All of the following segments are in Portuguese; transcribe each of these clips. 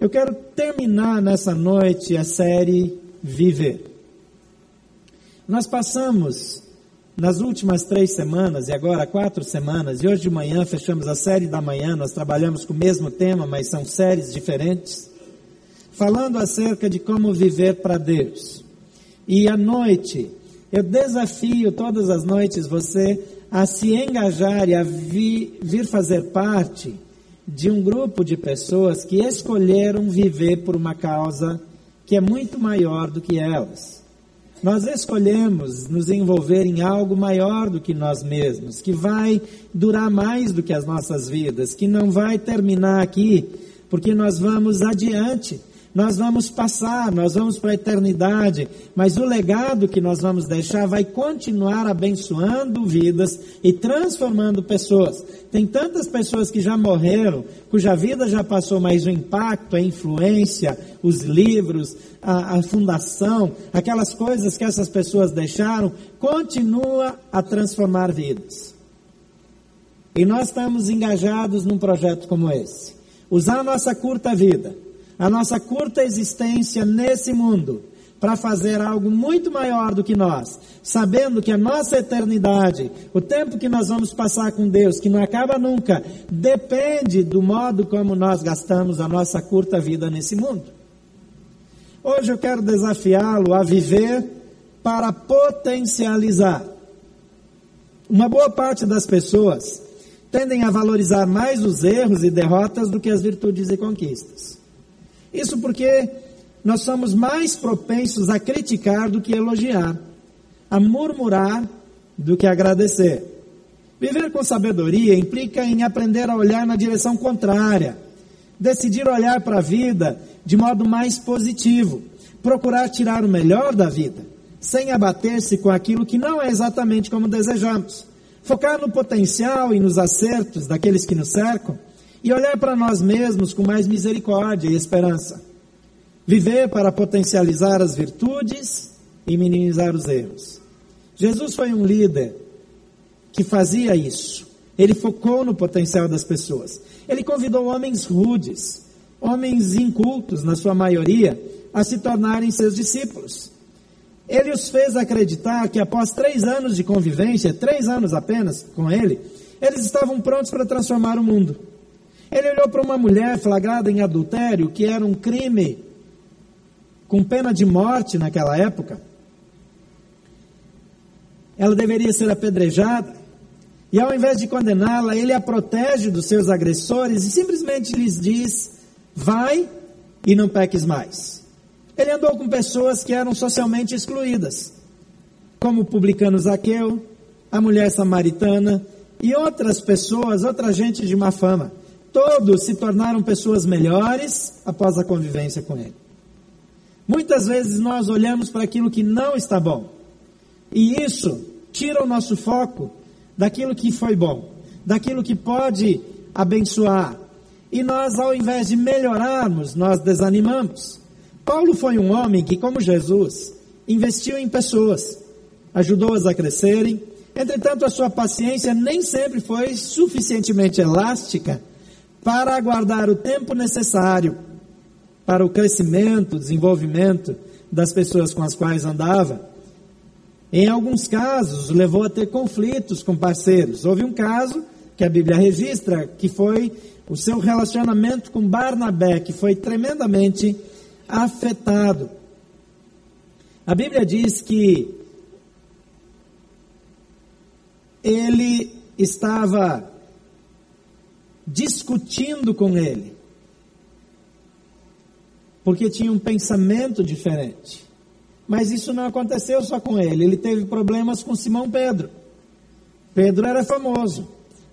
Eu quero terminar nessa noite a série Viver. Nós passamos nas últimas três semanas, e agora quatro semanas, e hoje de manhã fechamos a série da manhã, nós trabalhamos com o mesmo tema, mas são séries diferentes, falando acerca de como viver para Deus. E à noite, eu desafio todas as noites você a se engajar e a vi, vir fazer parte de um grupo de pessoas que escolheram viver por uma causa que é muito maior do que elas. Nós escolhemos nos envolver em algo maior do que nós mesmos, que vai durar mais do que as nossas vidas, que não vai terminar aqui, porque nós vamos adiante nós vamos passar, nós vamos para a eternidade, mas o legado que nós vamos deixar vai continuar abençoando vidas e transformando pessoas. Tem tantas pessoas que já morreram, cuja vida já passou, mas o impacto, a influência, os livros, a, a fundação, aquelas coisas que essas pessoas deixaram, continua a transformar vidas. E nós estamos engajados num projeto como esse. Usar a nossa curta vida a nossa curta existência nesse mundo para fazer algo muito maior do que nós, sabendo que a nossa eternidade, o tempo que nós vamos passar com Deus, que não acaba nunca, depende do modo como nós gastamos a nossa curta vida nesse mundo. Hoje eu quero desafiá-lo a viver para potencializar. Uma boa parte das pessoas tendem a valorizar mais os erros e derrotas do que as virtudes e conquistas. Isso porque nós somos mais propensos a criticar do que elogiar, a murmurar do que agradecer. Viver com sabedoria implica em aprender a olhar na direção contrária, decidir olhar para a vida de modo mais positivo, procurar tirar o melhor da vida, sem abater-se com aquilo que não é exatamente como desejamos. Focar no potencial e nos acertos daqueles que nos cercam e olhar para nós mesmos com mais misericórdia e esperança. Viver para potencializar as virtudes e minimizar os erros. Jesus foi um líder que fazia isso. Ele focou no potencial das pessoas. Ele convidou homens rudes, homens incultos, na sua maioria, a se tornarem seus discípulos. Ele os fez acreditar que após três anos de convivência, três anos apenas com ele, eles estavam prontos para transformar o mundo. Ele olhou para uma mulher flagrada em adultério, que era um crime com pena de morte naquela época. Ela deveria ser apedrejada. E ao invés de condená-la, ele a protege dos seus agressores e simplesmente lhes diz: vai e não peques mais. Ele andou com pessoas que eram socialmente excluídas, como o publicano Zaqueu, a mulher samaritana e outras pessoas, outra gente de má fama. Todos se tornaram pessoas melhores após a convivência com Ele. Muitas vezes nós olhamos para aquilo que não está bom, e isso tira o nosso foco daquilo que foi bom, daquilo que pode abençoar. E nós, ao invés de melhorarmos, nós desanimamos. Paulo foi um homem que, como Jesus, investiu em pessoas, ajudou-as a crescerem. Entretanto, a sua paciência nem sempre foi suficientemente elástica para aguardar o tempo necessário para o crescimento, desenvolvimento das pessoas com as quais andava. Em alguns casos, levou a ter conflitos com parceiros. Houve um caso que a Bíblia registra, que foi o seu relacionamento com Barnabé, que foi tremendamente afetado. A Bíblia diz que ele estava discutindo com ele, porque tinha um pensamento diferente. Mas isso não aconteceu só com ele, ele teve problemas com Simão Pedro. Pedro era famoso,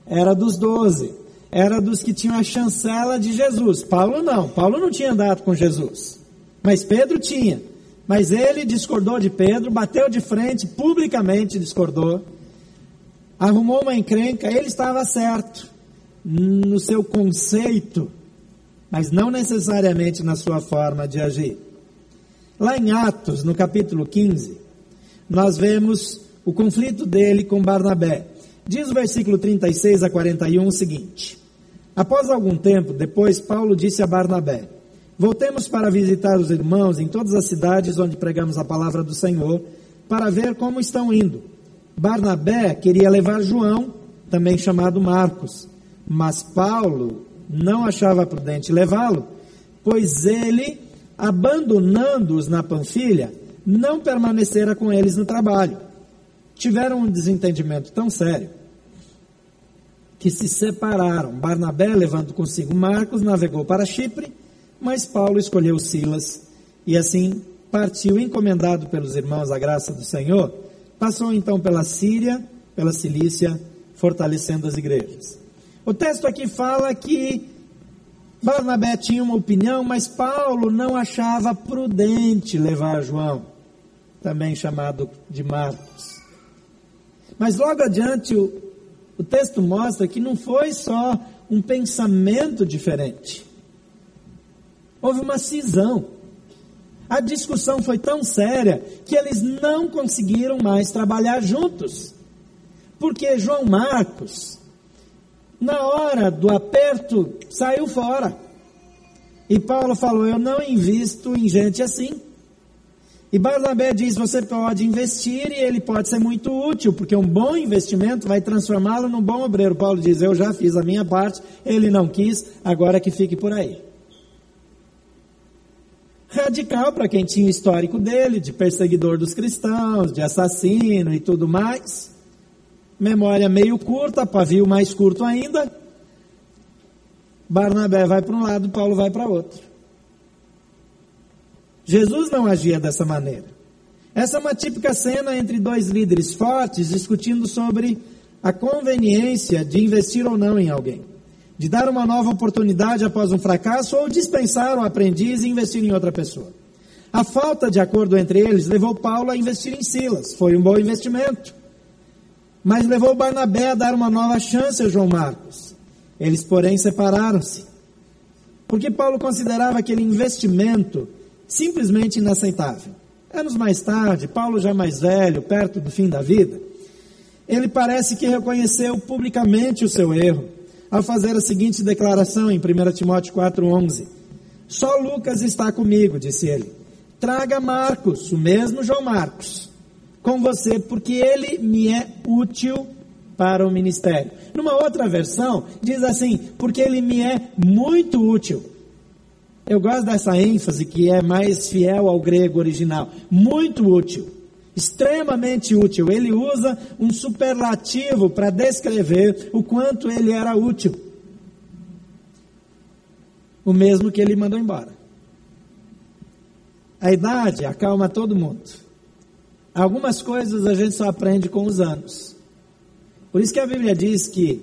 era dos doze, era dos que tinham a chancela de Jesus. Paulo não, Paulo não tinha andado com Jesus, mas Pedro tinha. Mas ele discordou de Pedro, bateu de frente, publicamente discordou, arrumou uma encrenca, ele estava certo no seu conceito, mas não necessariamente na sua forma de agir. Lá em Atos, no capítulo 15, nós vemos o conflito dele com Barnabé. Diz o versículo 36 a 41 o seguinte: Após algum tempo, depois Paulo disse a Barnabé: Voltemos para visitar os irmãos em todas as cidades onde pregamos a palavra do Senhor, para ver como estão indo. Barnabé queria levar João, também chamado Marcos, mas Paulo não achava prudente levá-lo, pois ele, abandonando-os na Panfilha, não permanecera com eles no trabalho. Tiveram um desentendimento tão sério que se separaram. Barnabé, levando consigo Marcos, navegou para Chipre, mas Paulo escolheu Silas e assim partiu encomendado pelos irmãos à graça do Senhor. Passou então pela Síria, pela Cilícia, fortalecendo as igrejas. O texto aqui fala que Barnabé tinha uma opinião, mas Paulo não achava prudente levar João, também chamado de Marcos. Mas logo adiante o, o texto mostra que não foi só um pensamento diferente. Houve uma cisão. A discussão foi tão séria que eles não conseguiram mais trabalhar juntos. Porque João Marcos, na hora do aperto, saiu fora. E Paulo falou: Eu não invisto em gente assim. E Barnabé diz: Você pode investir e ele pode ser muito útil, porque um bom investimento vai transformá-lo num bom obreiro. Paulo diz: Eu já fiz a minha parte, ele não quis, agora que fique por aí. Radical para quem tinha o histórico dele, de perseguidor dos cristãos, de assassino e tudo mais memória meio curta, pavio mais curto ainda. Barnabé vai para um lado, Paulo vai para outro. Jesus não agia dessa maneira. Essa é uma típica cena entre dois líderes fortes discutindo sobre a conveniência de investir ou não em alguém, de dar uma nova oportunidade após um fracasso ou dispensar o aprendiz e investir em outra pessoa. A falta de acordo entre eles levou Paulo a investir em Silas. Foi um bom investimento mas levou Barnabé a dar uma nova chance a João Marcos. Eles, porém, separaram-se. Porque Paulo considerava aquele investimento simplesmente inaceitável. Anos mais tarde, Paulo já mais velho, perto do fim da vida, ele parece que reconheceu publicamente o seu erro ao fazer a seguinte declaração em 1 Timóteo 4,11: Só Lucas está comigo, disse ele. Traga Marcos, o mesmo João Marcos com você, porque ele me é útil para o ministério. Numa outra versão, diz assim: porque ele me é muito útil. Eu gosto dessa ênfase que é mais fiel ao grego original. Muito útil. Extremamente útil. Ele usa um superlativo para descrever o quanto ele era útil. O mesmo que ele mandou embora. A idade acalma todo mundo. Algumas coisas a gente só aprende com os anos. Por isso que a Bíblia diz que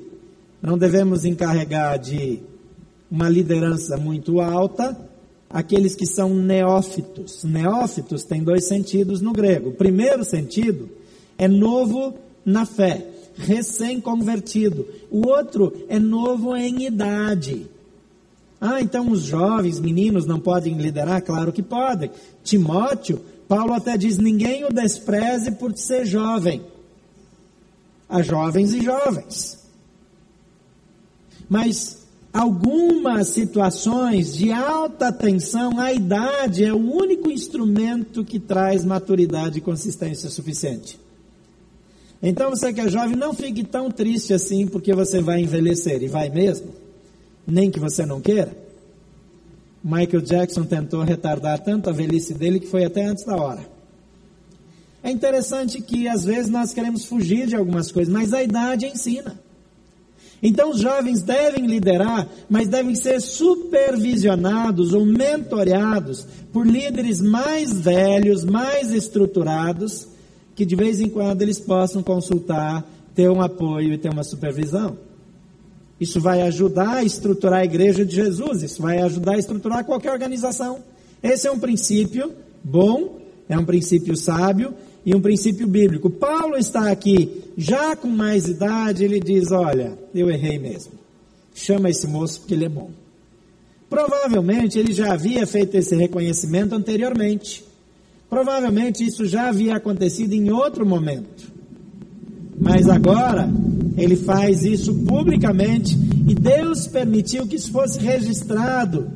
não devemos encarregar de uma liderança muito alta aqueles que são neófitos. Neófitos tem dois sentidos no grego. O primeiro sentido é novo na fé, recém-convertido. O outro é novo em idade. Ah, então os jovens, meninos não podem liderar? Claro que podem. Timóteo Paulo até diz: ninguém o despreze por ser jovem. Há jovens e jovens. Mas algumas situações de alta tensão, a idade é o único instrumento que traz maturidade e consistência suficiente. Então você que é jovem, não fique tão triste assim porque você vai envelhecer, e vai mesmo, nem que você não queira. Michael Jackson tentou retardar tanto a velhice dele que foi até antes da hora. É interessante que às vezes nós queremos fugir de algumas coisas, mas a idade ensina. Então os jovens devem liderar, mas devem ser supervisionados ou mentoreados por líderes mais velhos, mais estruturados, que de vez em quando eles possam consultar, ter um apoio e ter uma supervisão. Isso vai ajudar a estruturar a igreja de Jesus, isso vai ajudar a estruturar qualquer organização. Esse é um princípio bom, é um princípio sábio e um princípio bíblico. Paulo está aqui já com mais idade, ele diz: Olha, eu errei mesmo. Chama esse moço porque ele é bom. Provavelmente ele já havia feito esse reconhecimento anteriormente. Provavelmente isso já havia acontecido em outro momento. Mas agora ele faz isso publicamente e Deus permitiu que isso fosse registrado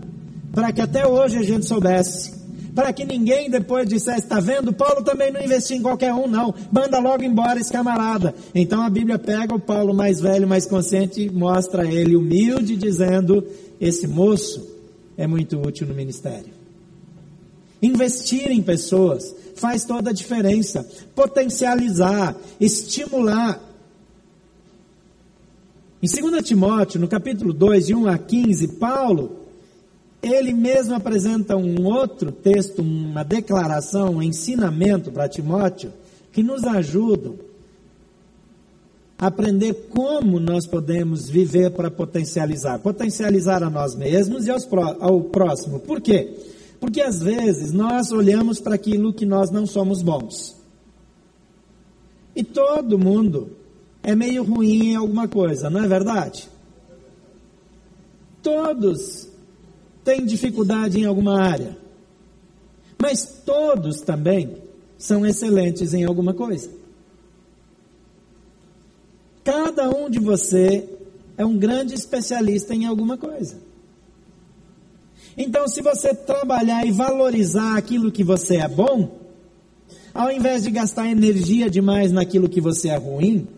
para que até hoje a gente soubesse. Para que ninguém depois dissesse, está vendo? Paulo também não investiu em qualquer um, não. Manda logo embora esse camarada. Então a Bíblia pega o Paulo mais velho, mais consciente e mostra ele humilde, dizendo: esse moço é muito útil no ministério. Investir em pessoas faz toda a diferença. Potencializar, estimular. Em 2 Timóteo, no capítulo 2, de 1 a 15, Paulo, ele mesmo apresenta um outro texto, uma declaração, um ensinamento para Timóteo, que nos ajudam a aprender como nós podemos viver para potencializar. Potencializar a nós mesmos e aos, ao próximo. Por quê? Porque às vezes nós olhamos para aquilo que nós não somos bons. E todo mundo é meio ruim em alguma coisa, não é verdade? Todos têm dificuldade em alguma área. Mas todos também são excelentes em alguma coisa. Cada um de você é um grande especialista em alguma coisa. Então, se você trabalhar e valorizar aquilo que você é bom, ao invés de gastar energia demais naquilo que você é ruim,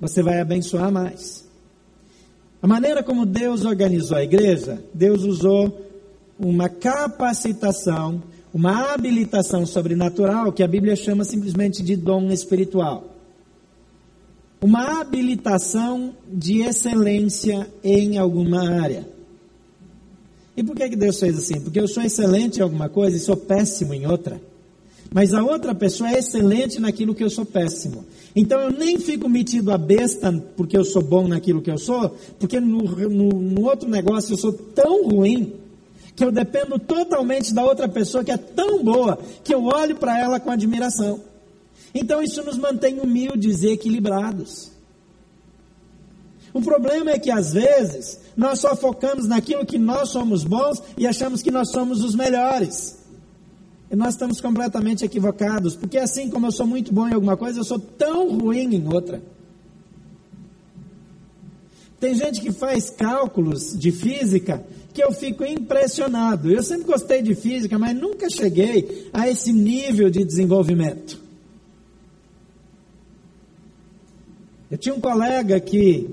você vai abençoar mais. A maneira como Deus organizou a igreja, Deus usou uma capacitação, uma habilitação sobrenatural, que a Bíblia chama simplesmente de dom espiritual. Uma habilitação de excelência em alguma área. E por que, que Deus fez assim? Porque eu sou excelente em alguma coisa e sou péssimo em outra. Mas a outra pessoa é excelente naquilo que eu sou péssimo. Então eu nem fico metido a besta porque eu sou bom naquilo que eu sou, porque no, no, no outro negócio eu sou tão ruim que eu dependo totalmente da outra pessoa que é tão boa que eu olho para ela com admiração. Então isso nos mantém humildes e equilibrados. O problema é que às vezes nós só focamos naquilo que nós somos bons e achamos que nós somos os melhores. Nós estamos completamente equivocados, porque assim como eu sou muito bom em alguma coisa, eu sou tão ruim em outra. Tem gente que faz cálculos de física que eu fico impressionado. Eu sempre gostei de física, mas nunca cheguei a esse nível de desenvolvimento. Eu tinha um colega que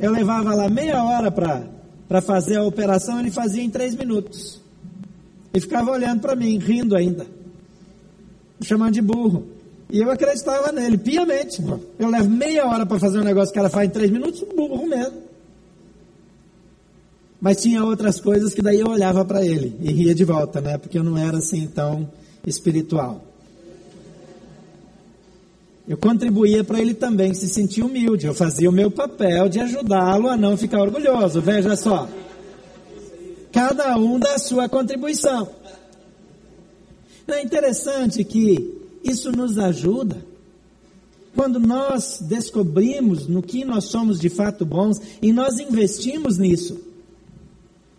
eu levava lá meia hora para fazer a operação, ele fazia em três minutos. E ficava olhando para mim, rindo ainda. Me chamando de burro. E eu acreditava nele, piamente. Eu levo meia hora para fazer um negócio que ela faz em três minutos, burro mesmo. Mas tinha outras coisas que daí eu olhava para ele e ria de volta, né? Porque eu não era assim tão espiritual. Eu contribuía para ele também se sentir humilde. Eu fazia o meu papel de ajudá-lo a não ficar orgulhoso. Veja só cada um da sua contribuição. É interessante que isso nos ajuda quando nós descobrimos no que nós somos de fato bons e nós investimos nisso.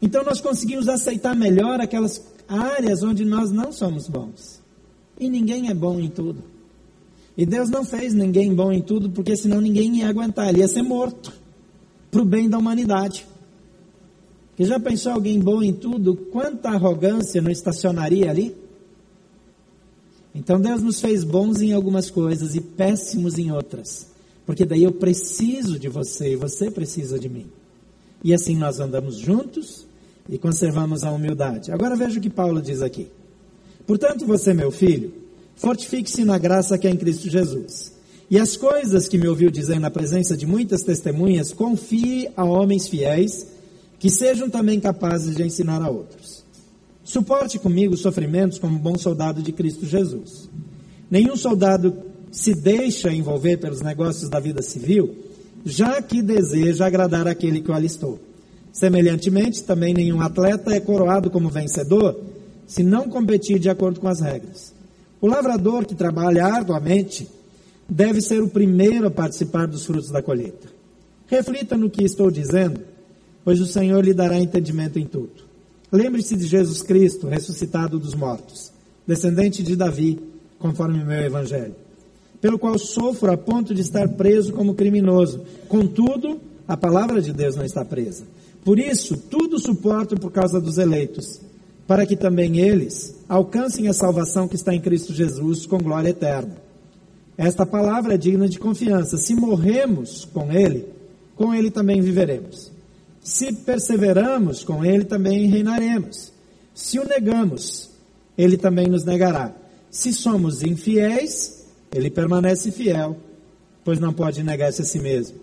Então nós conseguimos aceitar melhor aquelas áreas onde nós não somos bons. E ninguém é bom em tudo. E Deus não fez ninguém bom em tudo, porque senão ninguém ia aguentar, ele ia ser morto para o bem da humanidade. E já pensou alguém bom em tudo? Quanta arrogância não estacionaria ali? Então Deus nos fez bons em algumas coisas e péssimos em outras. Porque daí eu preciso de você e você precisa de mim. E assim nós andamos juntos e conservamos a humildade. Agora veja o que Paulo diz aqui. Portanto, você, meu filho, fortifique-se na graça que é em Cristo Jesus. E as coisas que me ouviu dizer na presença de muitas testemunhas, confie a homens fiéis que sejam também capazes de ensinar a outros. Suporte comigo os sofrimentos como bom soldado de Cristo Jesus. Nenhum soldado se deixa envolver pelos negócios da vida civil, já que deseja agradar aquele que o alistou. Semelhantemente, também nenhum atleta é coroado como vencedor se não competir de acordo com as regras. O lavrador que trabalha arduamente deve ser o primeiro a participar dos frutos da colheita. Reflita no que estou dizendo pois o Senhor lhe dará entendimento em tudo. Lembre-se de Jesus Cristo, ressuscitado dos mortos, descendente de Davi, conforme o meu evangelho, pelo qual sofro a ponto de estar preso como criminoso. Contudo, a palavra de Deus não está presa, Por isso, tudo suporto por causa dos eleitos, para que também eles alcancem a salvação que está em Cristo Jesus com glória eterna. Esta palavra é digna de confiança. Se morremos com Ele, com Ele também viveremos. Se perseveramos com Ele, também reinaremos. Se o negamos, Ele também nos negará. Se somos infiéis, Ele permanece fiel, pois não pode negar-se a si mesmo.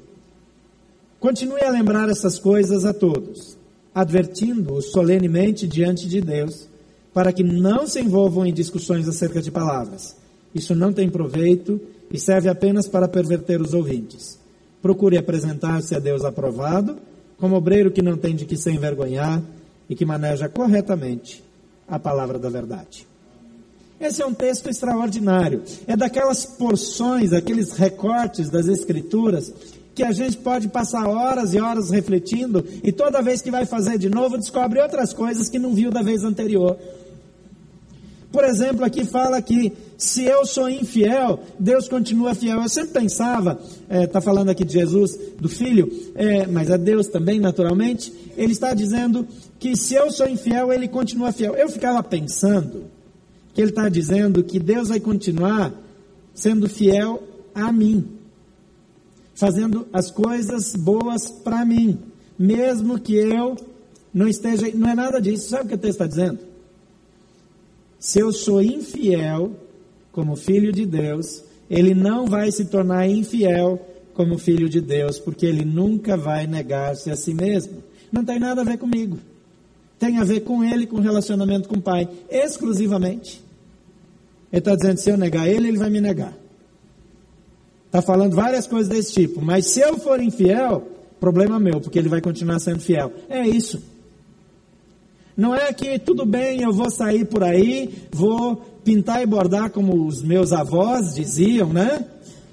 Continue a lembrar essas coisas a todos, advertindo-os solenemente diante de Deus, para que não se envolvam em discussões acerca de palavras. Isso não tem proveito e serve apenas para perverter os ouvintes. Procure apresentar-se a Deus aprovado, como obreiro que não tem de que se envergonhar e que maneja corretamente a palavra da verdade. Esse é um texto extraordinário. É daquelas porções, aqueles recortes das Escrituras que a gente pode passar horas e horas refletindo e toda vez que vai fazer de novo descobre outras coisas que não viu da vez anterior. Por exemplo, aqui fala que se eu sou infiel, Deus continua fiel. Eu sempre pensava, está é, tá falando aqui de Jesus, do Filho, é, mas é Deus também, naturalmente. Ele está dizendo que se eu sou infiel, Ele continua fiel. Eu ficava pensando que Ele está dizendo que Deus vai continuar sendo fiel a mim, fazendo as coisas boas para mim, mesmo que eu não esteja. Não é nada disso. Sabe o que o texto está dizendo? Se eu sou infiel como filho de Deus, ele não vai se tornar infiel como filho de Deus, porque ele nunca vai negar-se a si mesmo. Não tem nada a ver comigo. Tem a ver com ele, com o relacionamento com o Pai, exclusivamente. Ele está dizendo: se eu negar ele, ele vai me negar. Está falando várias coisas desse tipo, mas se eu for infiel, problema meu, porque ele vai continuar sendo fiel. É isso. Não é que tudo bem, eu vou sair por aí, vou pintar e bordar como os meus avós diziam, né?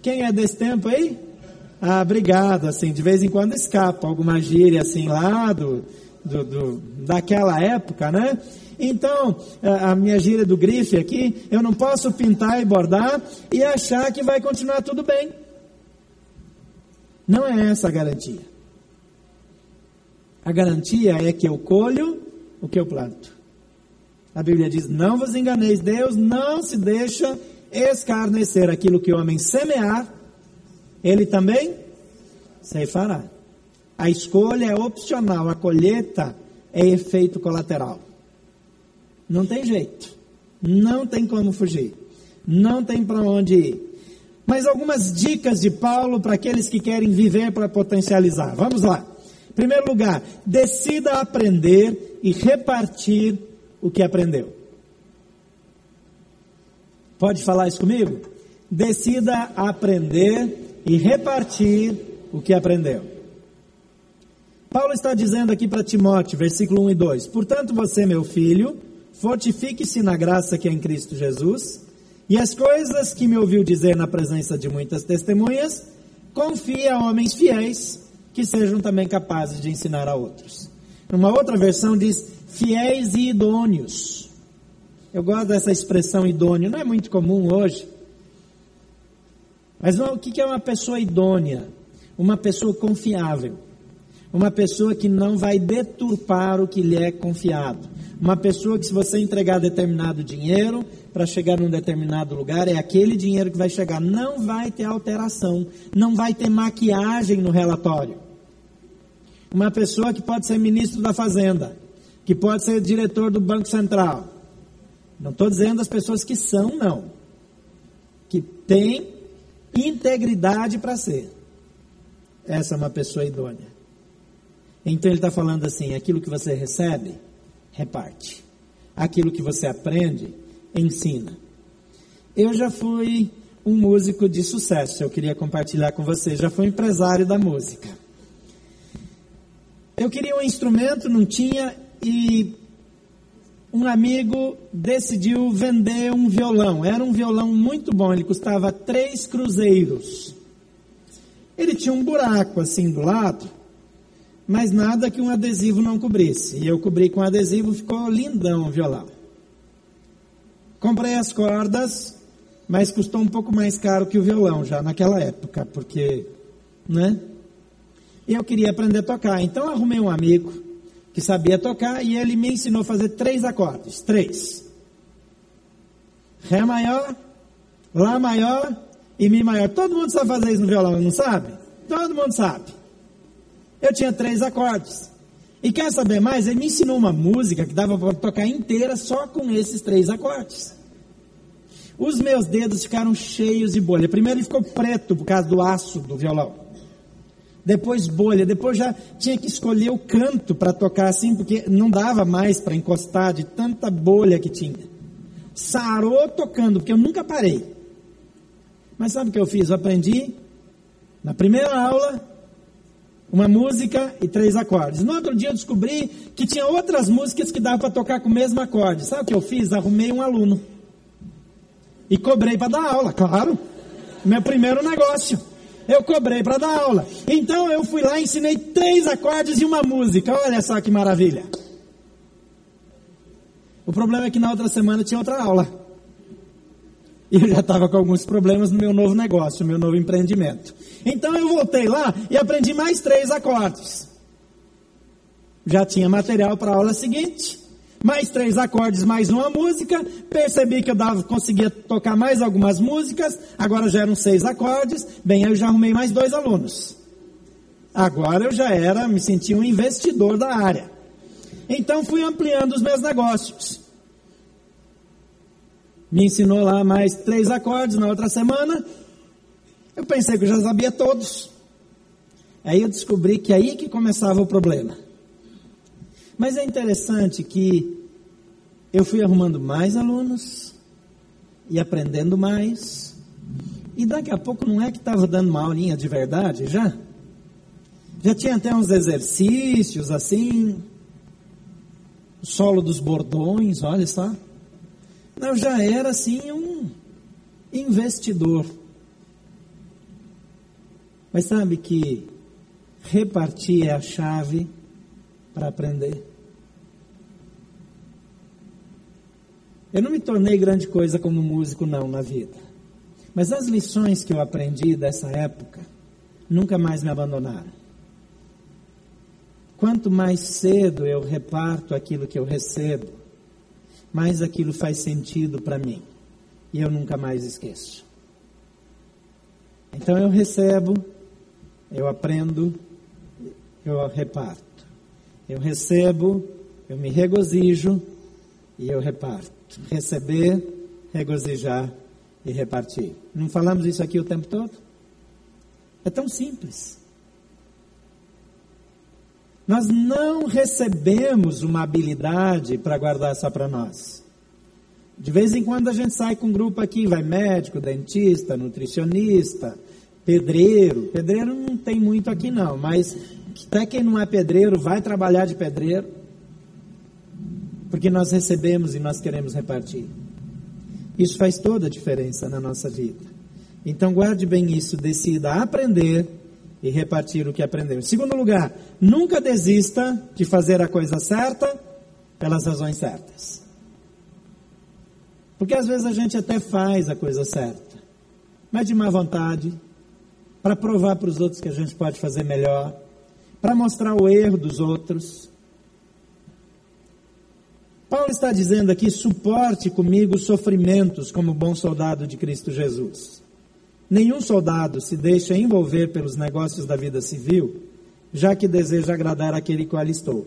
Quem é desse tempo aí? Ah, obrigado, assim, de vez em quando escapa alguma gíria assim lá do, do, do daquela época, né? Então, a minha gíria do grife aqui, eu não posso pintar e bordar e achar que vai continuar tudo bem. Não é essa a garantia. A garantia é que eu colho o que eu planto. A Bíblia diz: Não vos enganeis, Deus não se deixa escarnecer aquilo que o homem semear, ele também ceifará. A escolha é opcional, a colheita é efeito colateral. Não tem jeito, não tem como fugir, não tem para onde ir. Mas algumas dicas de Paulo para aqueles que querem viver para potencializar. Vamos lá. Primeiro lugar, decida aprender e repartir o que aprendeu. Pode falar isso comigo? Decida aprender e repartir o que aprendeu. Paulo está dizendo aqui para Timóteo, versículo 1 e 2: Portanto, você, meu filho, fortifique-se na graça que é em Cristo Jesus, e as coisas que me ouviu dizer na presença de muitas testemunhas, confie a homens fiéis que sejam também capazes de ensinar a outros. Uma outra versão diz fiéis e idôneos. Eu gosto dessa expressão idôneo, não é muito comum hoje. Mas o que é uma pessoa idônea? Uma pessoa confiável. Uma pessoa que não vai deturpar o que lhe é confiado. Uma pessoa que, se você entregar determinado dinheiro para chegar num determinado lugar, é aquele dinheiro que vai chegar. Não vai ter alteração. Não vai ter maquiagem no relatório uma pessoa que pode ser ministro da Fazenda, que pode ser diretor do Banco Central. Não estou dizendo as pessoas que são, não. Que tem integridade para ser. Essa é uma pessoa idônea. Então ele está falando assim: aquilo que você recebe, reparte. Aquilo que você aprende, ensina. Eu já fui um músico de sucesso, eu queria compartilhar com você. Já fui empresário da música. Eu queria um instrumento, não tinha, e um amigo decidiu vender um violão. Era um violão muito bom, ele custava três cruzeiros. Ele tinha um buraco assim do lado, mas nada que um adesivo não cobrisse. E eu cobri com adesivo, ficou lindão o violão. Comprei as cordas, mas custou um pouco mais caro que o violão já naquela época, porque, né? E eu queria aprender a tocar. Então arrumei um amigo que sabia tocar e ele me ensinou a fazer três acordes. Três. Ré maior, Lá maior e Mi maior. Todo mundo sabe fazer isso no violão, não sabe? Todo mundo sabe. Eu tinha três acordes. E quer saber mais? Ele me ensinou uma música que dava para tocar inteira só com esses três acordes. Os meus dedos ficaram cheios de bolha. Primeiro ele ficou preto por causa do aço do violão. Depois bolha, depois já tinha que escolher o canto para tocar assim, porque não dava mais para encostar de tanta bolha que tinha. Sarou tocando, porque eu nunca parei. Mas sabe o que eu fiz? Eu aprendi na primeira aula uma música e três acordes. No outro dia eu descobri que tinha outras músicas que dava para tocar com o mesmo acorde. Sabe o que eu fiz? Arrumei um aluno. E cobrei para dar aula, claro. Meu primeiro negócio. Eu cobrei para dar aula. Então eu fui lá e ensinei três acordes e uma música. Olha só que maravilha. O problema é que na outra semana tinha outra aula. E eu já estava com alguns problemas no meu novo negócio, no meu novo empreendimento. Então eu voltei lá e aprendi mais três acordes. Já tinha material para a aula seguinte. Mais três acordes, mais uma música. Percebi que eu dava, conseguia tocar mais algumas músicas. Agora já eram seis acordes. Bem, eu já arrumei mais dois alunos. Agora eu já era, me sentia um investidor da área. Então fui ampliando os meus negócios. Me ensinou lá mais três acordes na outra semana. Eu pensei que eu já sabia todos. Aí eu descobri que aí que começava o problema. Mas é interessante que eu fui arrumando mais alunos e aprendendo mais. E daqui a pouco não é que estava dando uma aulinha de verdade já? Já tinha até uns exercícios assim, solo dos bordões, olha só. Eu já era assim um investidor. Mas sabe que repartir é a chave para aprender. Eu não me tornei grande coisa como músico, não, na vida. Mas as lições que eu aprendi dessa época nunca mais me abandonaram. Quanto mais cedo eu reparto aquilo que eu recebo, mais aquilo faz sentido para mim. E eu nunca mais esqueço. Então eu recebo, eu aprendo, eu reparto. Eu recebo, eu me regozijo e eu reparto. Receber, regozijar e repartir. Não falamos isso aqui o tempo todo? É tão simples. Nós não recebemos uma habilidade para guardar só para nós. De vez em quando a gente sai com um grupo aqui, vai médico, dentista, nutricionista, pedreiro. Pedreiro não tem muito aqui não, mas até quem não é pedreiro vai trabalhar de pedreiro. Porque nós recebemos e nós queremos repartir. Isso faz toda a diferença na nossa vida. Então guarde bem isso, decida aprender e repartir o que aprendeu. Em segundo lugar, nunca desista de fazer a coisa certa pelas razões certas. Porque às vezes a gente até faz a coisa certa, mas de má vontade, para provar para os outros que a gente pode fazer melhor, para mostrar o erro dos outros. Paulo está dizendo aqui: suporte comigo os sofrimentos como bom soldado de Cristo Jesus. Nenhum soldado se deixa envolver pelos negócios da vida civil, já que deseja agradar aquele que alistou.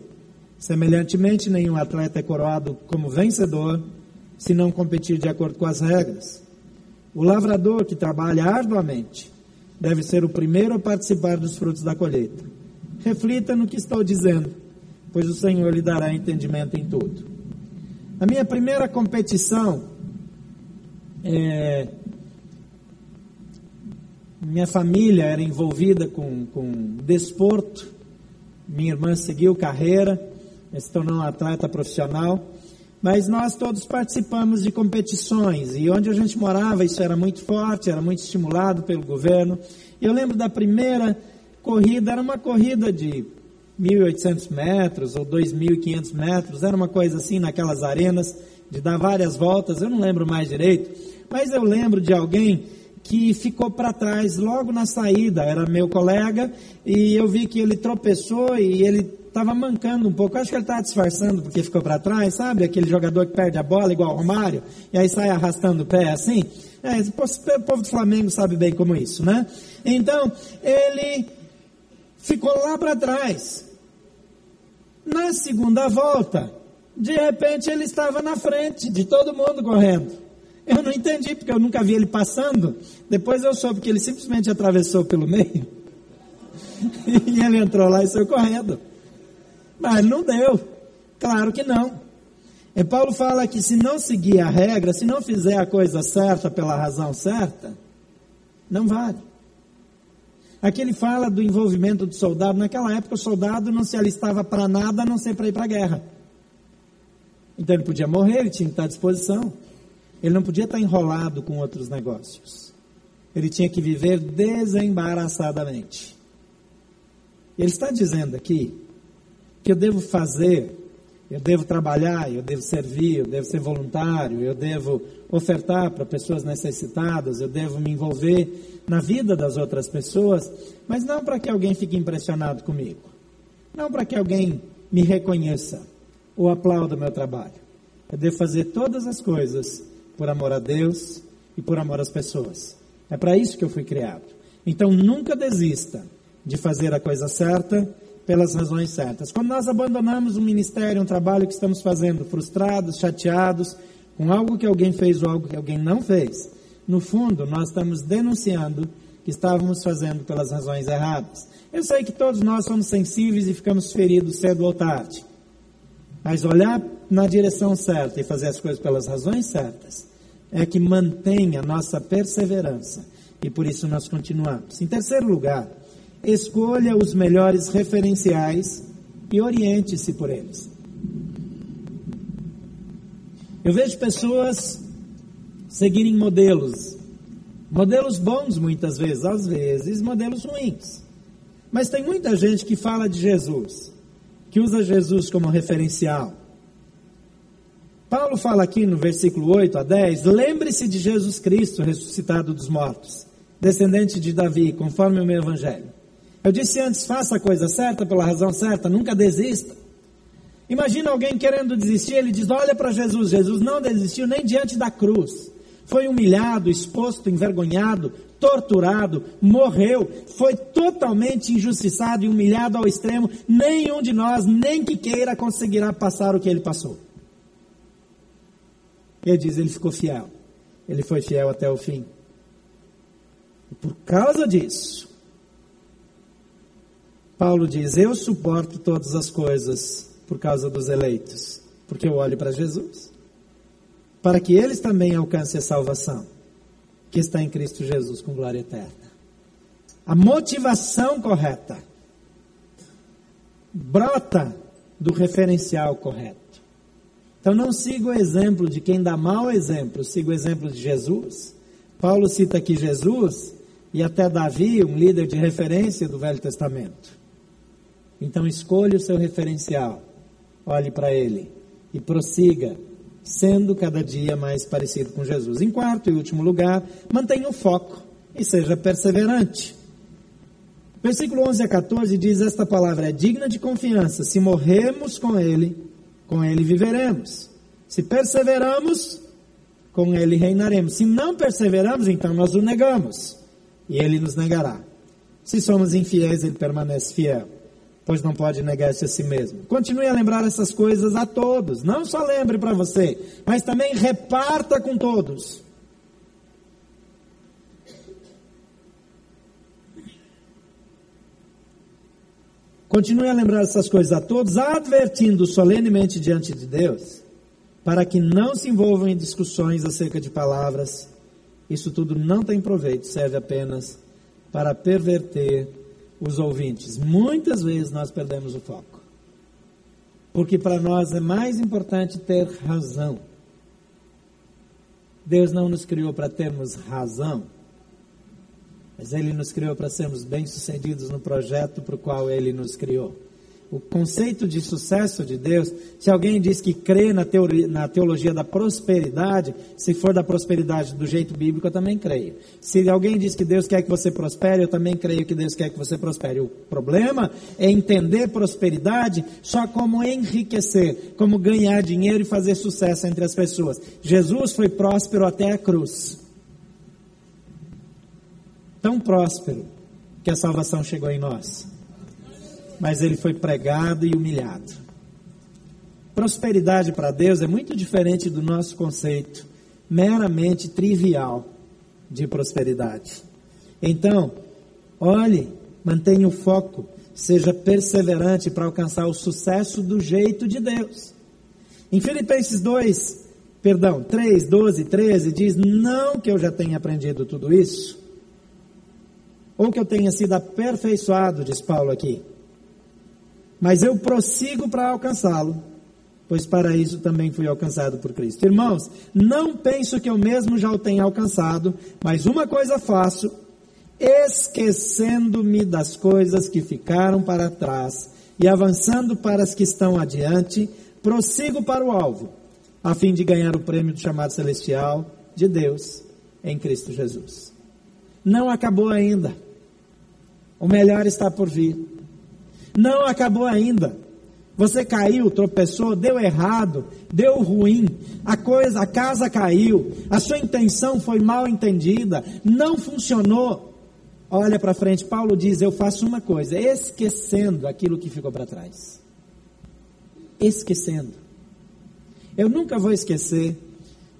Semelhantemente, nenhum atleta é coroado como vencedor se não competir de acordo com as regras. O lavrador que trabalha arduamente deve ser o primeiro a participar dos frutos da colheita. Reflita no que estou dizendo, pois o Senhor lhe dará entendimento em tudo. A minha primeira competição é, minha família era envolvida com, com desporto, minha irmã seguiu carreira, se tornou um atleta profissional, mas nós todos participamos de competições e onde a gente morava isso era muito forte, era muito estimulado pelo governo. Eu lembro da primeira corrida, era uma corrida de 1.800 metros ou 2.500 metros, era uma coisa assim naquelas arenas, de dar várias voltas, eu não lembro mais direito, mas eu lembro de alguém que ficou para trás logo na saída, era meu colega, e eu vi que ele tropeçou e ele estava mancando um pouco. Acho que ele estava disfarçando porque ficou para trás, sabe? Aquele jogador que perde a bola igual o Romário, e aí sai arrastando o pé assim. É, o povo do Flamengo sabe bem como isso, né? Então, ele ficou lá para trás. Na segunda volta, de repente ele estava na frente de todo mundo correndo. Eu não entendi, porque eu nunca vi ele passando. Depois eu soube que ele simplesmente atravessou pelo meio. e ele entrou lá e saiu correndo. Mas não deu. Claro que não. E Paulo fala que se não seguir a regra, se não fizer a coisa certa pela razão certa, não vale. Aqui ele fala do envolvimento do soldado. Naquela época, o soldado não se alistava para nada a não ser para ir para a guerra. Então ele podia morrer, ele tinha que estar à disposição. Ele não podia estar enrolado com outros negócios. Ele tinha que viver desembaraçadamente. Ele está dizendo aqui que eu devo fazer, eu devo trabalhar, eu devo servir, eu devo ser voluntário, eu devo ofertar para pessoas necessitadas, eu devo me envolver na vida das outras pessoas, mas não para que alguém fique impressionado comigo, não para que alguém me reconheça ou aplauda o meu trabalho. Eu devo fazer todas as coisas por amor a Deus e por amor às pessoas. É para isso que eu fui criado. Então nunca desista de fazer a coisa certa pelas razões certas. Quando nós abandonamos um ministério, um trabalho que estamos fazendo, frustrados, chateados, com algo que alguém fez ou algo que alguém não fez, no fundo, nós estamos denunciando que estávamos fazendo pelas razões erradas. Eu sei que todos nós somos sensíveis e ficamos feridos cedo ou tarde. Mas olhar na direção certa e fazer as coisas pelas razões certas é que mantém a nossa perseverança. E por isso nós continuamos. Em terceiro lugar, escolha os melhores referenciais e oriente-se por eles. Eu vejo pessoas seguirem modelos, modelos bons muitas vezes, às vezes modelos ruins. Mas tem muita gente que fala de Jesus, que usa Jesus como referencial. Paulo fala aqui no versículo 8 a 10: lembre-se de Jesus Cristo ressuscitado dos mortos, descendente de Davi, conforme o meu evangelho. Eu disse antes, faça a coisa certa pela razão certa, nunca desista. Imagina alguém querendo desistir, ele diz: Olha para Jesus. Jesus não desistiu nem diante da cruz. Foi humilhado, exposto, envergonhado, torturado, morreu, foi totalmente injustiçado e humilhado ao extremo. Nenhum de nós, nem que queira, conseguirá passar o que ele passou. Ele diz: Ele ficou fiel. Ele foi fiel até o fim. E por causa disso, Paulo diz: Eu suporto todas as coisas por causa dos eleitos, porque eu olho para Jesus, para que eles também alcancem a salvação, que está em Cristo Jesus com glória eterna. A motivação correta brota do referencial correto. Então não siga o exemplo de quem dá mau exemplo, siga o exemplo de Jesus. Paulo cita aqui Jesus e até Davi, um líder de referência do Velho Testamento. Então escolha o seu referencial, olhe para ele e prossiga, sendo cada dia mais parecido com Jesus. Em quarto e último lugar, mantenha o foco e seja perseverante. Versículo 11 a 14 diz: Esta palavra é digna de confiança. Se morremos com ele, com ele viveremos. Se perseveramos, com ele reinaremos. Se não perseveramos, então nós o negamos e ele nos negará. Se somos infiéis, ele permanece fiel pois não pode negar-se a si mesmo. Continue a lembrar essas coisas a todos, não só lembre para você, mas também reparta com todos. Continue a lembrar essas coisas a todos, advertindo solenemente diante de Deus, para que não se envolvam em discussões acerca de palavras. Isso tudo não tem proveito, serve apenas para perverter os ouvintes. Muitas vezes nós perdemos o foco. Porque para nós é mais importante ter razão. Deus não nos criou para termos razão, mas Ele nos criou para sermos bem-sucedidos no projeto para o qual Ele nos criou. O conceito de sucesso de Deus, se alguém diz que crê na, teoria, na teologia da prosperidade, se for da prosperidade do jeito bíblico, eu também creio. Se alguém diz que Deus quer que você prospere, eu também creio que Deus quer que você prospere. O problema é entender prosperidade só como enriquecer, como ganhar dinheiro e fazer sucesso entre as pessoas. Jesus foi próspero até a cruz. Tão próspero que a salvação chegou em nós mas ele foi pregado e humilhado. Prosperidade para Deus é muito diferente do nosso conceito meramente trivial de prosperidade. Então, olhe, mantenha o foco, seja perseverante para alcançar o sucesso do jeito de Deus. Em Filipenses 2, perdão, 3, 12, 13 diz: Não que eu já tenha aprendido tudo isso, ou que eu tenha sido aperfeiçoado, diz Paulo aqui, mas eu prossigo para alcançá-lo, pois para isso também fui alcançado por Cristo. Irmãos, não penso que eu mesmo já o tenha alcançado, mas uma coisa faço, esquecendo-me das coisas que ficaram para trás e avançando para as que estão adiante, prossigo para o alvo, a fim de ganhar o prêmio do chamado celestial de Deus em Cristo Jesus. Não acabou ainda. O melhor está por vir. Não acabou ainda. Você caiu, tropeçou, deu errado, deu ruim, a coisa, a casa caiu, a sua intenção foi mal entendida, não funcionou. Olha para frente, Paulo diz: Eu faço uma coisa, esquecendo aquilo que ficou para trás. Esquecendo. Eu nunca vou esquecer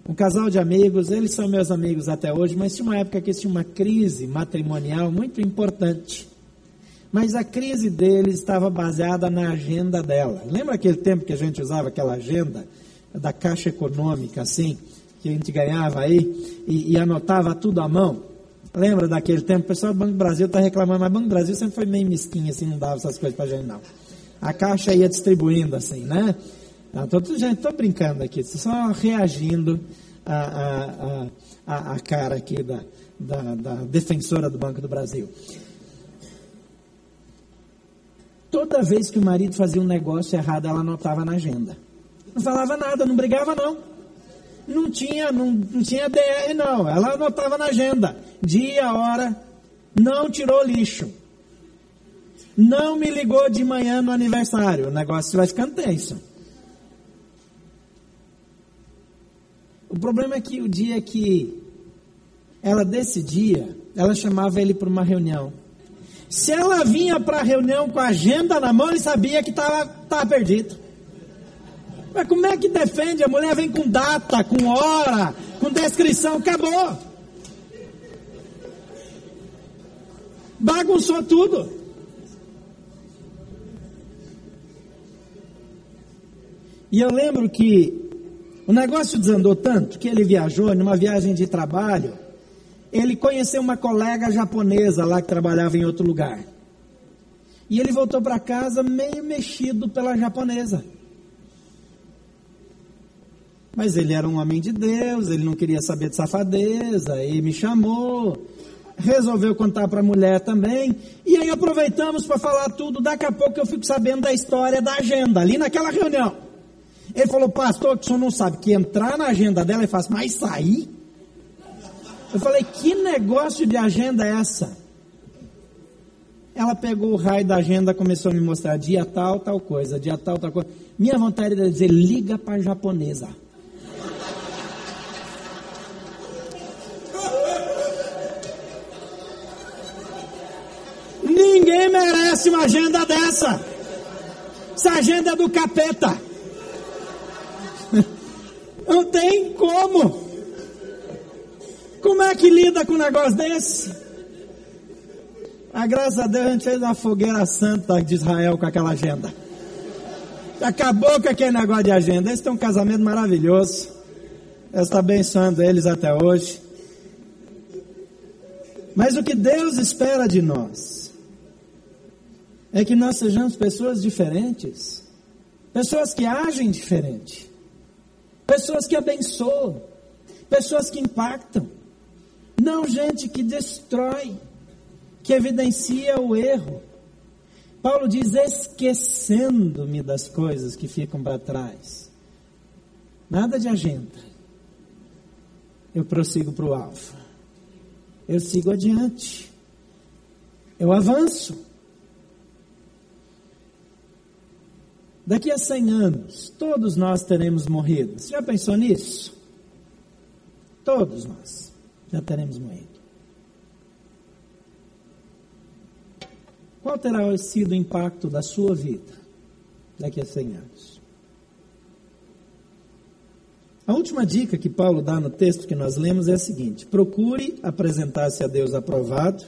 um casal de amigos, eles são meus amigos até hoje, mas tinha uma época que tinha uma crise matrimonial muito importante. Mas a crise deles estava baseada na agenda dela. Lembra aquele tempo que a gente usava aquela agenda da Caixa Econômica, assim, que a gente ganhava aí e, e anotava tudo à mão? Lembra daquele tempo? O pessoal do Banco do Brasil está reclamando, mas o Banco do Brasil sempre foi meio mesquinho, assim, não dava essas coisas para a gente, não. A Caixa ia distribuindo, assim, né? Estou tô, brincando aqui, só reagindo a, a, a, a cara aqui da, da, da defensora do Banco do Brasil. Toda vez que o marido fazia um negócio errado, ela anotava na agenda. Não falava nada, não brigava não. Não tinha, não, não tinha DR não. Ela anotava na agenda. Dia, hora. Não tirou lixo. Não me ligou de manhã no aniversário. O negócio vai ficando tenso. O problema é que o dia que ela decidia, ela chamava ele para uma reunião. Se ela vinha para a reunião com a agenda na mão, ele sabia que estava perdido. Mas como é que defende? A mulher vem com data, com hora, com descrição, acabou. Bagunçou tudo. E eu lembro que o negócio desandou tanto que ele viajou numa viagem de trabalho ele conheceu uma colega japonesa lá que trabalhava em outro lugar. E ele voltou para casa meio mexido pela japonesa. Mas ele era um homem de Deus, ele não queria saber de safadeza, e me chamou, resolveu contar para a mulher também, e aí aproveitamos para falar tudo. Daqui a pouco eu fico sabendo da história da agenda, ali naquela reunião. Ele falou, pastor, que o senhor não sabe que entrar na agenda dela é fácil, mas sair? Eu falei, que negócio de agenda é essa? Ela pegou o raio da agenda, começou a me mostrar dia tal, tal coisa, dia tal, tal coisa. Minha vontade era dizer, liga para a japonesa. Ninguém merece uma agenda dessa. Essa agenda é do capeta. Não tem como. Como é que lida com um negócio desse? A graças a Deus a gente fez uma fogueira santa de Israel com aquela agenda. Acabou com aquele negócio de agenda. Eles têm um casamento maravilhoso. Deus está abençoando eles até hoje. Mas o que Deus espera de nós é que nós sejamos pessoas diferentes, pessoas que agem diferente, pessoas que abençoam, pessoas que impactam. Não gente que destrói, que evidencia o erro. Paulo diz: esquecendo-me das coisas que ficam para trás. Nada de agenda. Eu prossigo para o alvo. Eu sigo adiante. Eu avanço. Daqui a 100 anos, todos nós teremos morrido. Você já pensou nisso? Todos nós já teremos morrido. Qual terá sido o impacto da sua vida daqui a 100 anos? A última dica que Paulo dá no texto que nós lemos é a seguinte: procure apresentar-se a Deus aprovado,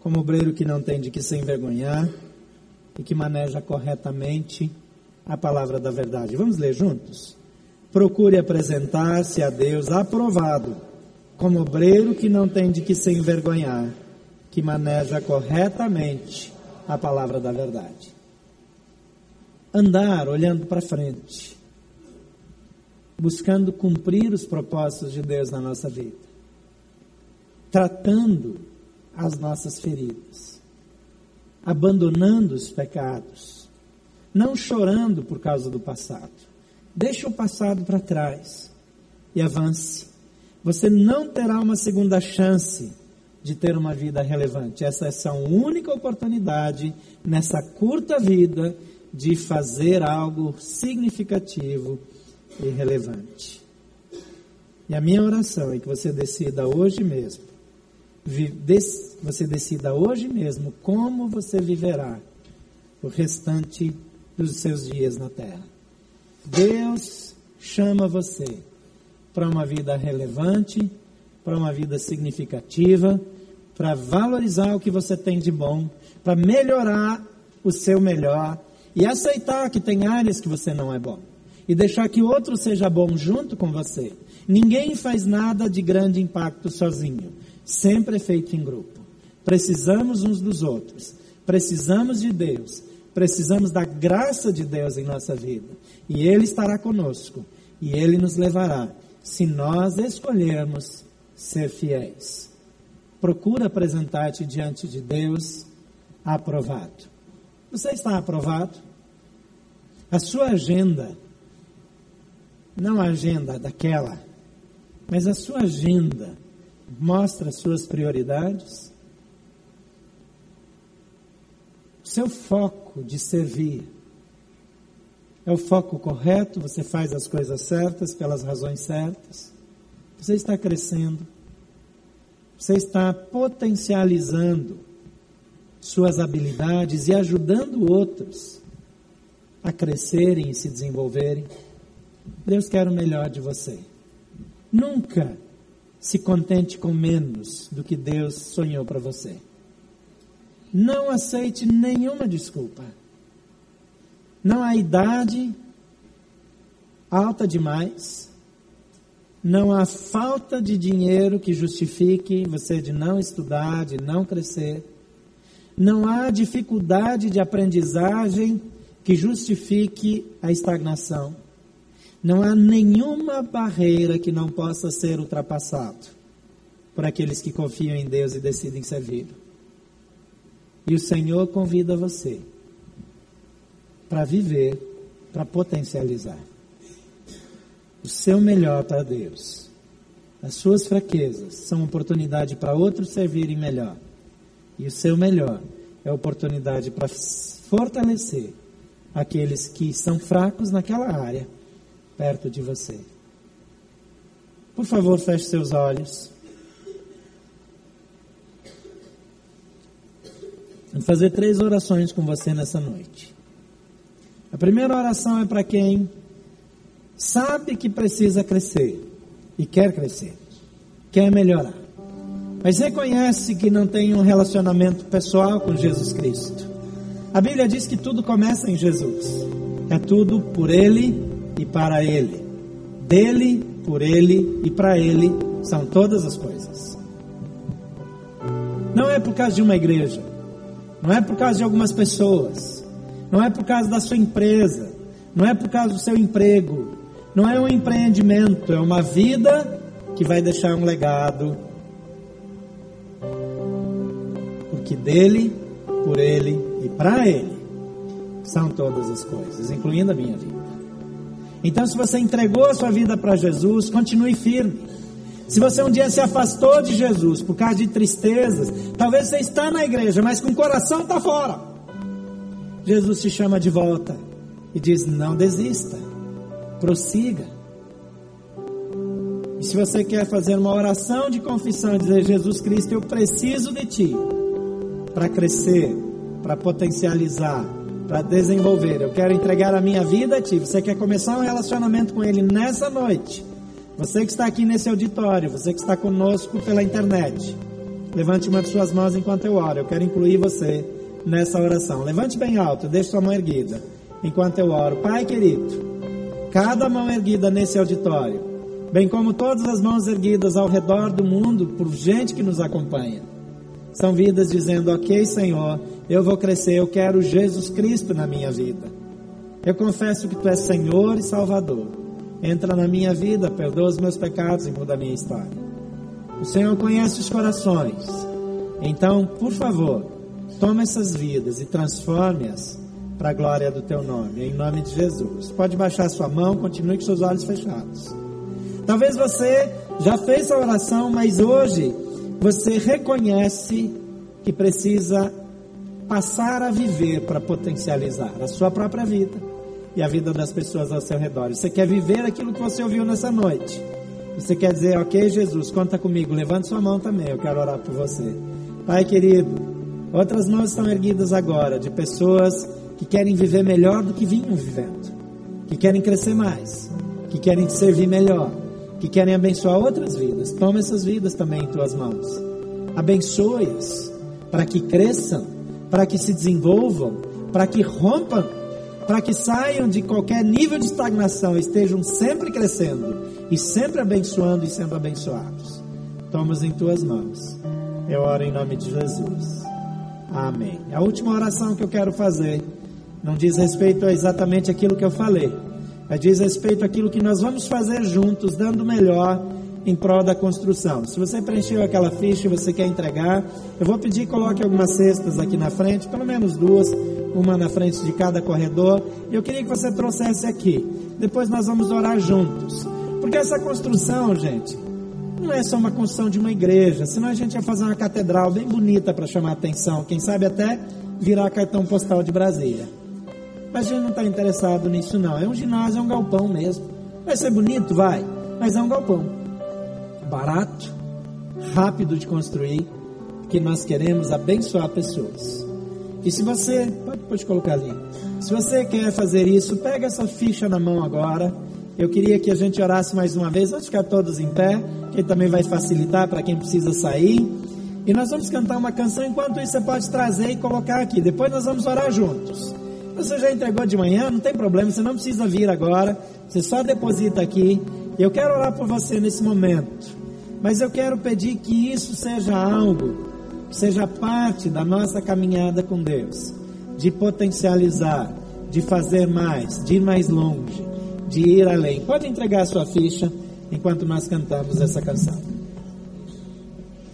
como obreiro que não tem de que se envergonhar e que maneja corretamente a palavra da verdade. Vamos ler juntos? Procure apresentar-se a Deus aprovado, como obreiro que não tem de que se envergonhar que maneja corretamente a palavra da verdade. Andar olhando para frente, buscando cumprir os propósitos de Deus na nossa vida, tratando as nossas feridas, abandonando os pecados, não chorando por causa do passado. Deixe o passado para trás e avance. Você não terá uma segunda chance de ter uma vida relevante. Essa é a única oportunidade nessa curta vida de fazer algo significativo e relevante. E a minha oração é que você decida hoje mesmo, você decida hoje mesmo como você viverá o restante dos seus dias na terra. Deus chama você para uma vida relevante, para uma vida significativa, para valorizar o que você tem de bom, para melhorar o seu melhor e aceitar que tem áreas que você não é bom. E deixar que outro seja bom junto com você. Ninguém faz nada de grande impacto sozinho, sempre é feito em grupo. Precisamos uns dos outros, precisamos de Deus, precisamos da graça de Deus em nossa vida. E Ele estará conosco. E Ele nos levará se nós escolhermos ser fiéis. Procura apresentar-te diante de Deus aprovado. Você está aprovado? A sua agenda, não a agenda daquela, mas a sua agenda mostra as suas prioridades? Seu foco de servir é o foco correto? Você faz as coisas certas pelas razões certas? Você está crescendo. Você está potencializando suas habilidades e ajudando outros a crescerem e se desenvolverem. Deus quer o melhor de você. Nunca se contente com menos do que Deus sonhou para você. Não aceite nenhuma desculpa. Não há idade alta demais não há falta de dinheiro que justifique você de não estudar, de não crescer. Não há dificuldade de aprendizagem que justifique a estagnação. Não há nenhuma barreira que não possa ser ultrapassado por aqueles que confiam em Deus e decidem servir. E o Senhor convida você para viver, para potencializar o seu melhor para Deus. As suas fraquezas são oportunidade para outros servirem melhor. E o seu melhor é oportunidade para fortalecer aqueles que são fracos naquela área perto de você. Por favor, feche seus olhos. Vou fazer três orações com você nessa noite. A primeira oração é para quem sabe que precisa crescer e quer crescer, quer melhorar, mas reconhece que não tem um relacionamento pessoal com Jesus Cristo. A Bíblia diz que tudo começa em Jesus, é tudo por Ele e para Ele, dele, por Ele e para Ele são todas as coisas. Não é por causa de uma igreja, não é por causa de algumas pessoas, não é por causa da sua empresa, não é por causa do seu emprego, não é um empreendimento, é uma vida que vai deixar um legado. Porque dele, por ele e para Ele são todas as coisas, incluindo a minha vida. Então, se você entregou a sua vida para Jesus, continue firme. Se você um dia se afastou de Jesus por causa de tristezas, talvez você está na igreja, mas com o coração está fora. Jesus te chama de volta e diz: não desista, prossiga. E se você quer fazer uma oração de confissão e dizer: Jesus Cristo, eu preciso de Ti para crescer, para potencializar, para desenvolver. Eu quero entregar a minha vida a Ti. Você quer começar um relacionamento com Ele nessa noite? Você que está aqui nesse auditório, você que está conosco pela internet, levante uma de suas mãos enquanto eu oro. Eu quero incluir você nessa oração. Levante bem alto, deixe sua mão erguida enquanto eu oro. Pai querido, cada mão erguida nesse auditório, bem como todas as mãos erguidas ao redor do mundo por gente que nos acompanha, são vidas dizendo: Ok, Senhor, eu vou crescer, eu quero Jesus Cristo na minha vida. Eu confesso que Tu és Senhor e Salvador. Entra na minha vida, perdoa os meus pecados e muda a minha história. O Senhor conhece os corações. Então, por favor, tome essas vidas e transforme-as para a glória do teu nome, em nome de Jesus. Pode baixar sua mão, continue com seus olhos fechados. Talvez você já fez a oração, mas hoje você reconhece que precisa passar a viver para potencializar a sua própria vida e a vida das pessoas ao seu redor. Você quer viver aquilo que você ouviu nessa noite. Você quer dizer, ok, Jesus, conta comigo, levante sua mão também, eu quero orar por você. Pai querido, outras mãos estão erguidas agora de pessoas que querem viver melhor do que vinham vivendo, que querem crescer mais, que querem te servir melhor, que querem abençoar outras vidas. Toma essas vidas também em tuas mãos. Abençoe-as para que cresçam, para que se desenvolvam, para que rompam para que saiam de qualquer nível de estagnação, estejam sempre crescendo e sempre abençoando e sendo abençoados. Tomas em tuas mãos. Eu oro em nome de Jesus. Amém. A última oração que eu quero fazer não diz respeito a exatamente aquilo que eu falei, mas diz respeito àquilo que nós vamos fazer juntos, dando melhor em prol da construção. Se você preencheu aquela ficha e você quer entregar, eu vou pedir que coloque algumas cestas aqui na frente, pelo menos duas, uma na frente de cada corredor. E eu queria que você trouxesse aqui. Depois nós vamos orar juntos. Porque essa construção, gente, não é só uma construção de uma igreja, senão a gente ia fazer uma catedral bem bonita para chamar a atenção, quem sabe até virar cartão postal de Brasília. Mas a gente não está interessado nisso não. É um ginásio, é um galpão mesmo. Vai ser bonito? Vai. Mas é um galpão barato, rápido de construir, que nós queremos abençoar pessoas. E se você, pode, pode colocar ali, se você quer fazer isso, pega essa ficha na mão agora. Eu queria que a gente orasse mais uma vez, vamos ficar todos em pé, que também vai facilitar para quem precisa sair. E nós vamos cantar uma canção, enquanto isso você pode trazer e colocar aqui. Depois nós vamos orar juntos. Você já entregou de manhã, não tem problema, você não precisa vir agora, você só deposita aqui. Eu quero orar por você nesse momento. Mas eu quero pedir que isso seja algo, seja parte da nossa caminhada com Deus, de potencializar, de fazer mais, de ir mais longe, de ir além. Pode entregar a sua ficha enquanto nós cantamos essa canção.